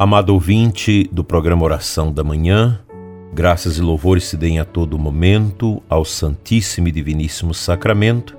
Amado ouvinte do programa Oração da Manhã, graças e louvores se deem a todo momento ao Santíssimo e Diviníssimo Sacramento.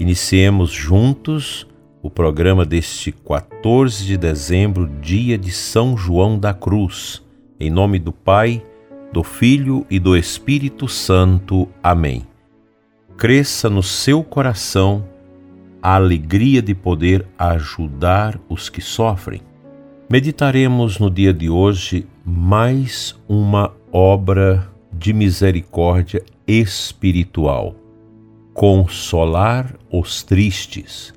Iniciemos juntos o programa deste 14 de dezembro, dia de São João da Cruz. Em nome do Pai, do Filho e do Espírito Santo. Amém. Cresça no seu coração a alegria de poder ajudar os que sofrem Meditaremos no dia de hoje mais uma obra de misericórdia espiritual. Consolar os tristes.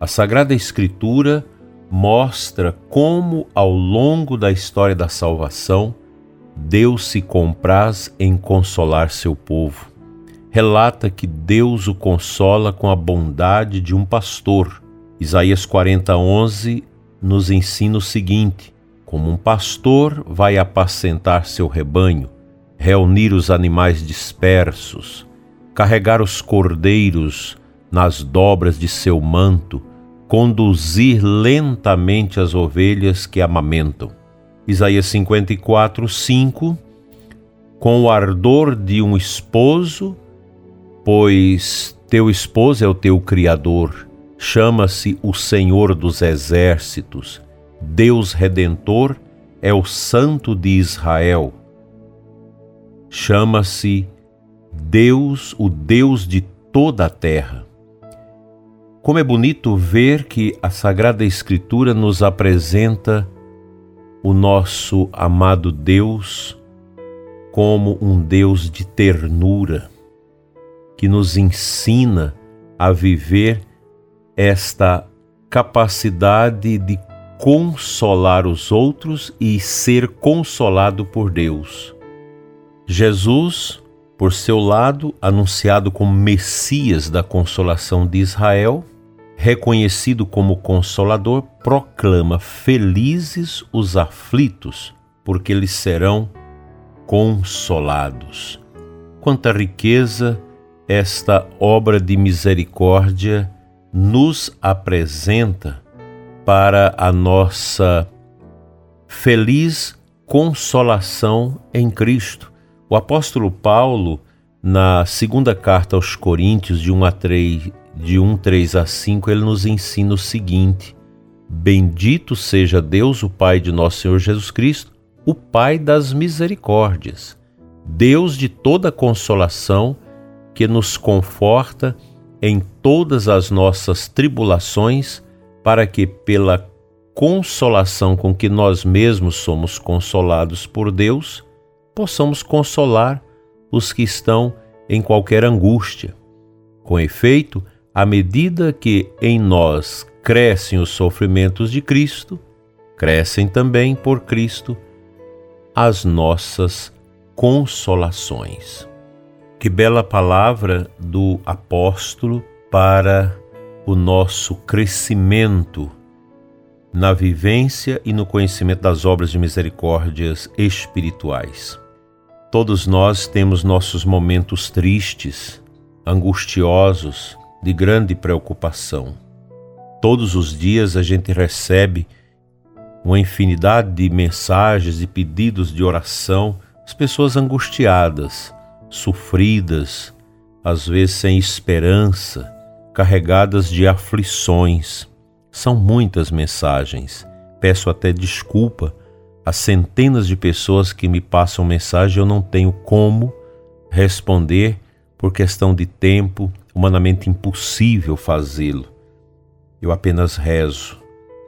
A Sagrada Escritura mostra como, ao longo da história da salvação, Deus se compraz em consolar seu povo. Relata que Deus o consola com a bondade de um pastor. Isaías 40, 11 nos ensina o seguinte: como um pastor vai apacentar seu rebanho, reunir os animais dispersos, carregar os cordeiros nas dobras de seu manto, conduzir lentamente as ovelhas que amamentam. Isaías 54, 5 Com o ardor de um esposo, pois teu esposo é o teu Criador chama-se o Senhor dos Exércitos, Deus Redentor é o Santo de Israel. Chama-se Deus, o Deus de toda a terra. Como é bonito ver que a Sagrada Escritura nos apresenta o nosso amado Deus como um Deus de ternura, que nos ensina a viver esta capacidade de consolar os outros e ser consolado por Deus. Jesus, por seu lado, anunciado como Messias da consolação de Israel, reconhecido como Consolador, proclama: Felizes os aflitos, porque eles serão consolados. Quanta riqueza esta obra de misericórdia nos apresenta para a nossa feliz consolação em Cristo. O apóstolo Paulo, na segunda carta aos Coríntios, de 1 a 3, de 1, 3 a 5, ele nos ensina o seguinte: Bendito seja Deus, o Pai de nosso Senhor Jesus Cristo, o Pai das misericórdias, Deus de toda consolação, que nos conforta em todas as nossas tribulações, para que, pela consolação com que nós mesmos somos consolados por Deus, possamos consolar os que estão em qualquer angústia. Com efeito, à medida que em nós crescem os sofrimentos de Cristo, crescem também por Cristo as nossas consolações. Que bela palavra do apóstolo para o nosso crescimento na vivência e no conhecimento das obras de misericórdias espirituais. Todos nós temos nossos momentos tristes, angustiosos, de grande preocupação. Todos os dias a gente recebe uma infinidade de mensagens e pedidos de oração, as pessoas angustiadas sofridas, às vezes sem esperança, carregadas de aflições. São muitas mensagens. Peço até desculpa a centenas de pessoas que me passam mensagem, eu não tenho como responder por questão de tempo, humanamente impossível fazê-lo. Eu apenas rezo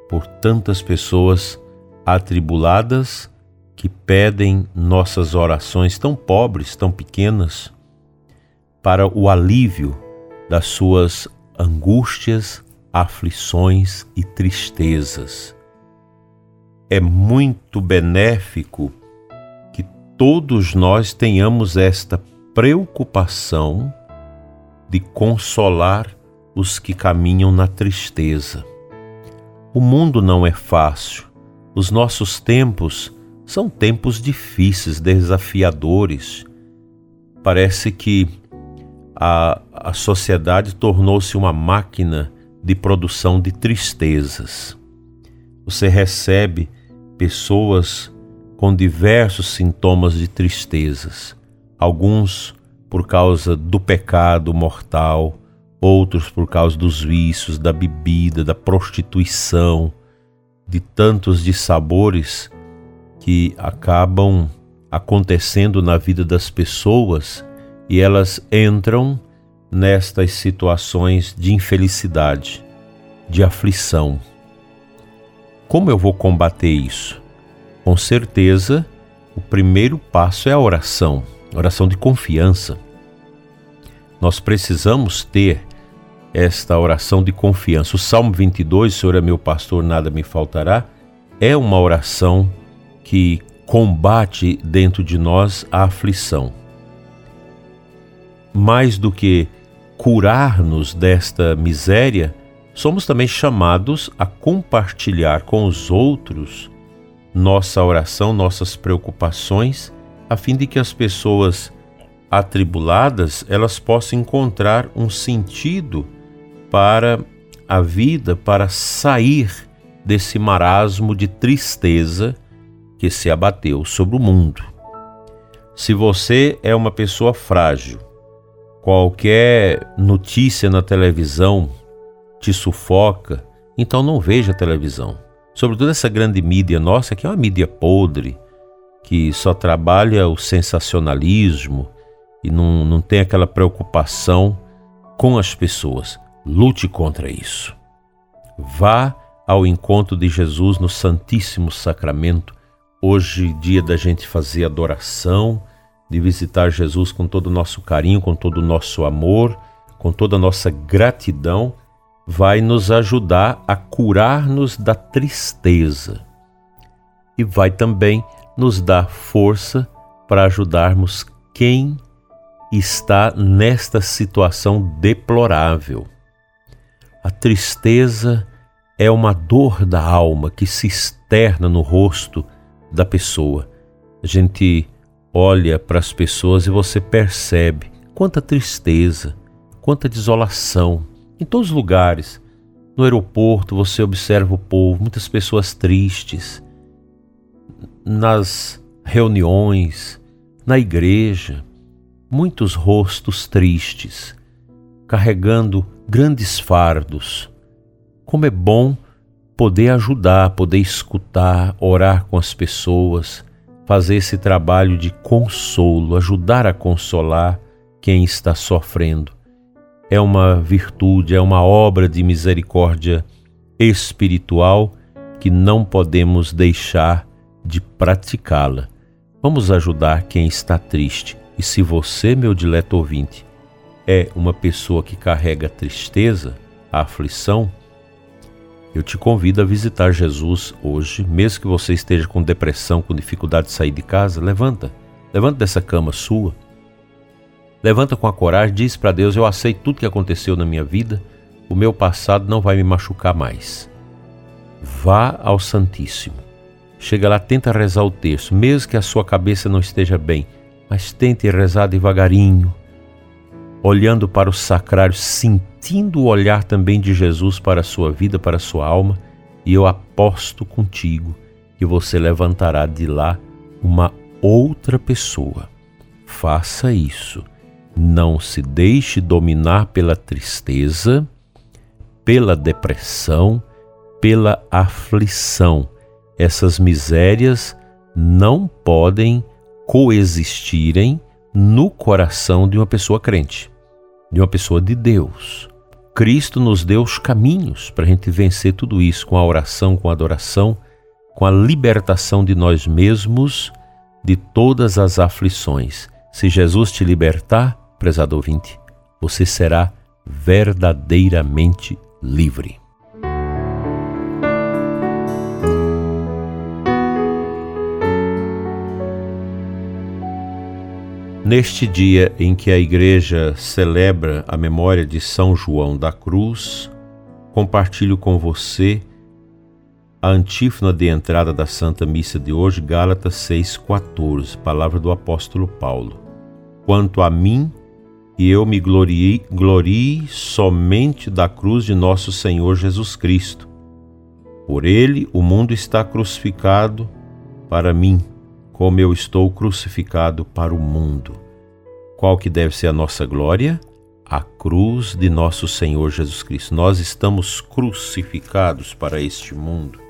por tantas pessoas atribuladas que pedem nossas orações tão pobres, tão pequenas, para o alívio das suas angústias, aflições e tristezas. É muito benéfico que todos nós tenhamos esta preocupação de consolar os que caminham na tristeza. O mundo não é fácil, os nossos tempos são tempos difíceis, desafiadores. Parece que a, a sociedade tornou-se uma máquina de produção de tristezas. Você recebe pessoas com diversos sintomas de tristezas, alguns por causa do pecado mortal, outros por causa dos vícios, da bebida, da prostituição, de tantos dissabores que acabam acontecendo na vida das pessoas e elas entram nestas situações de infelicidade, de aflição. Como eu vou combater isso? Com certeza, o primeiro passo é a oração, oração de confiança. Nós precisamos ter esta oração de confiança. O Salmo 22, Senhor é meu pastor, nada me faltará, é uma oração que combate dentro de nós a aflição. Mais do que curar-nos desta miséria, somos também chamados a compartilhar com os outros nossa oração, nossas preocupações, a fim de que as pessoas atribuladas elas possam encontrar um sentido para a vida, para sair desse marasmo de tristeza que se abateu sobre o mundo. Se você é uma pessoa frágil, qualquer notícia na televisão te sufoca, então não veja televisão. Sobretudo essa grande mídia nossa, que é uma mídia podre, que só trabalha o sensacionalismo e não, não tem aquela preocupação com as pessoas. Lute contra isso. Vá ao encontro de Jesus no Santíssimo Sacramento. Hoje, dia da gente fazer adoração, de visitar Jesus com todo o nosso carinho, com todo o nosso amor, com toda a nossa gratidão, vai nos ajudar a curar-nos da tristeza e vai também nos dar força para ajudarmos quem está nesta situação deplorável. A tristeza é uma dor da alma que se externa no rosto da pessoa. A gente olha para as pessoas e você percebe quanta tristeza, quanta desolação. Em todos os lugares, no aeroporto você observa o povo, muitas pessoas tristes. Nas reuniões, na igreja, muitos rostos tristes, carregando grandes fardos. Como é bom poder ajudar, poder escutar, orar com as pessoas, fazer esse trabalho de consolo, ajudar a consolar quem está sofrendo. É uma virtude, é uma obra de misericórdia espiritual que não podemos deixar de praticá-la. Vamos ajudar quem está triste. E se você, meu dileto ouvinte, é uma pessoa que carrega tristeza, aflição, eu te convido a visitar Jesus hoje, mesmo que você esteja com depressão, com dificuldade de sair de casa, levanta, levanta dessa cama sua, levanta com a coragem, diz para Deus: Eu aceito tudo que aconteceu na minha vida, o meu passado não vai me machucar mais. Vá ao Santíssimo. Chega lá, tenta rezar o terço, mesmo que a sua cabeça não esteja bem, mas tente rezar devagarinho, olhando para o sacrário, sentindo o olhar também de Jesus para a sua vida, para a sua alma, e eu aposto contigo que você levantará de lá uma outra pessoa. Faça isso. Não se deixe dominar pela tristeza, pela depressão, pela aflição. Essas misérias não podem coexistirem no coração de uma pessoa crente, de uma pessoa de Deus. Cristo nos deu os caminhos para a gente vencer tudo isso com a oração, com a adoração, com a libertação de nós mesmos de todas as aflições. Se Jesus te libertar, prezado ouvinte, você será verdadeiramente livre. Neste dia em que a Igreja celebra a memória de São João da Cruz, compartilho com você a antífona de entrada da Santa Missa de hoje, Gálatas 6,14, palavra do apóstolo Paulo. Quanto a mim, e eu me glorie somente da cruz de nosso Senhor Jesus Cristo, Por ele o mundo está crucificado para mim, como eu estou crucificado para o mundo. Qual que deve ser a nossa glória? A cruz de nosso Senhor Jesus Cristo. Nós estamos crucificados para este mundo.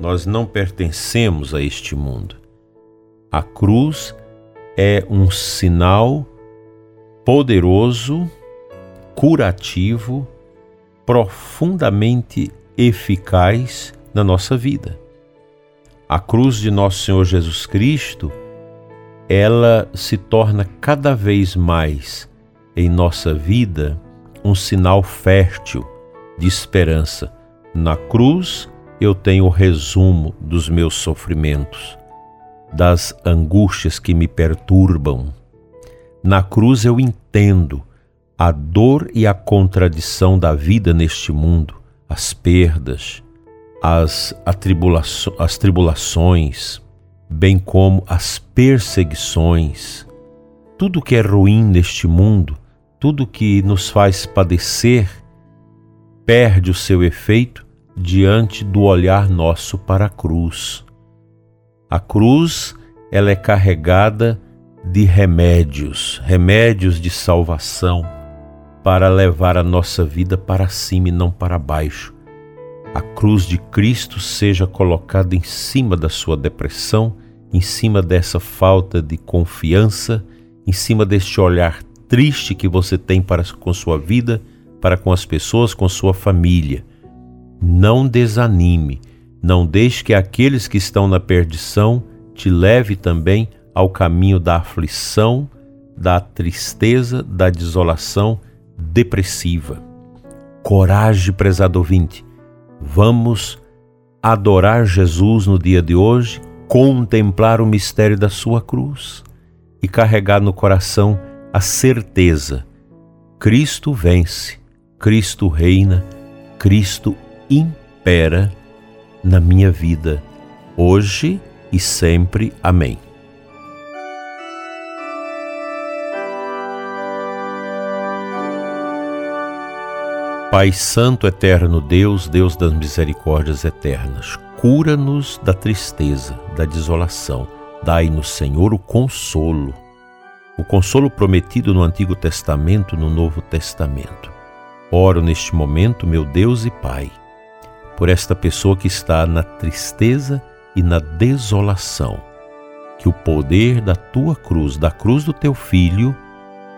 Nós não pertencemos a este mundo. A cruz é um sinal poderoso, curativo, profundamente eficaz na nossa vida. A cruz de nosso Senhor Jesus Cristo, ela se torna cada vez mais em nossa vida um sinal fértil de esperança. Na cruz eu tenho o resumo dos meus sofrimentos, das angústias que me perturbam. Na cruz eu entendo a dor e a contradição da vida neste mundo as perdas, as, as tribulações, bem como as perseguições, tudo que é ruim neste mundo, tudo que nos faz padecer, perde o seu efeito diante do olhar nosso para a cruz. A cruz, ela é carregada de remédios, remédios de salvação, para levar a nossa vida para cima e não para baixo. A cruz de Cristo seja colocada em cima da sua depressão, em cima dessa falta de confiança, em cima deste olhar triste que você tem para com sua vida, para com as pessoas, com sua família. Não desanime, não deixe que aqueles que estão na perdição te leve também ao caminho da aflição, da tristeza, da desolação depressiva. Coragem, prezado ouvinte. Vamos adorar Jesus no dia de hoje, contemplar o mistério da sua cruz e carregar no coração a certeza: Cristo vence, Cristo reina, Cristo impera na minha vida, hoje e sempre. Amém. Pai Santo, Eterno Deus, Deus das misericórdias eternas, cura-nos da tristeza, da desolação. Dai-nos, Senhor, o consolo, o consolo prometido no Antigo Testamento, no Novo Testamento. Oro neste momento, meu Deus e Pai, por esta pessoa que está na tristeza e na desolação. Que o poder da tua cruz, da cruz do teu filho,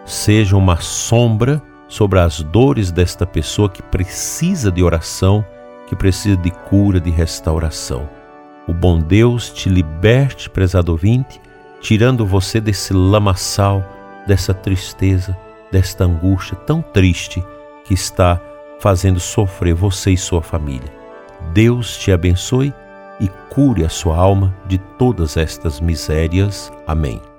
seja uma sombra sobre as dores desta pessoa que precisa de oração, que precisa de cura, de restauração. O bom Deus te liberte, prezado ouvinte, tirando você desse lamaçal, dessa tristeza, desta angústia tão triste que está fazendo sofrer você e sua família. Deus te abençoe e cure a sua alma de todas estas misérias. Amém.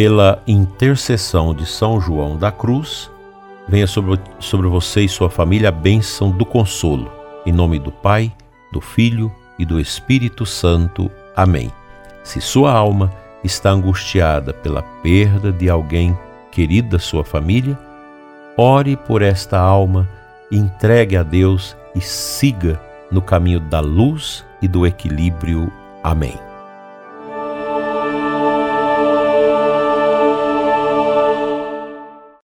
Pela intercessão de São João da Cruz, venha sobre, sobre você e sua família a bênção do consolo. Em nome do Pai, do Filho e do Espírito Santo. Amém. Se sua alma está angustiada pela perda de alguém querido da sua família, ore por esta alma, entregue a Deus e siga no caminho da luz e do equilíbrio. Amém.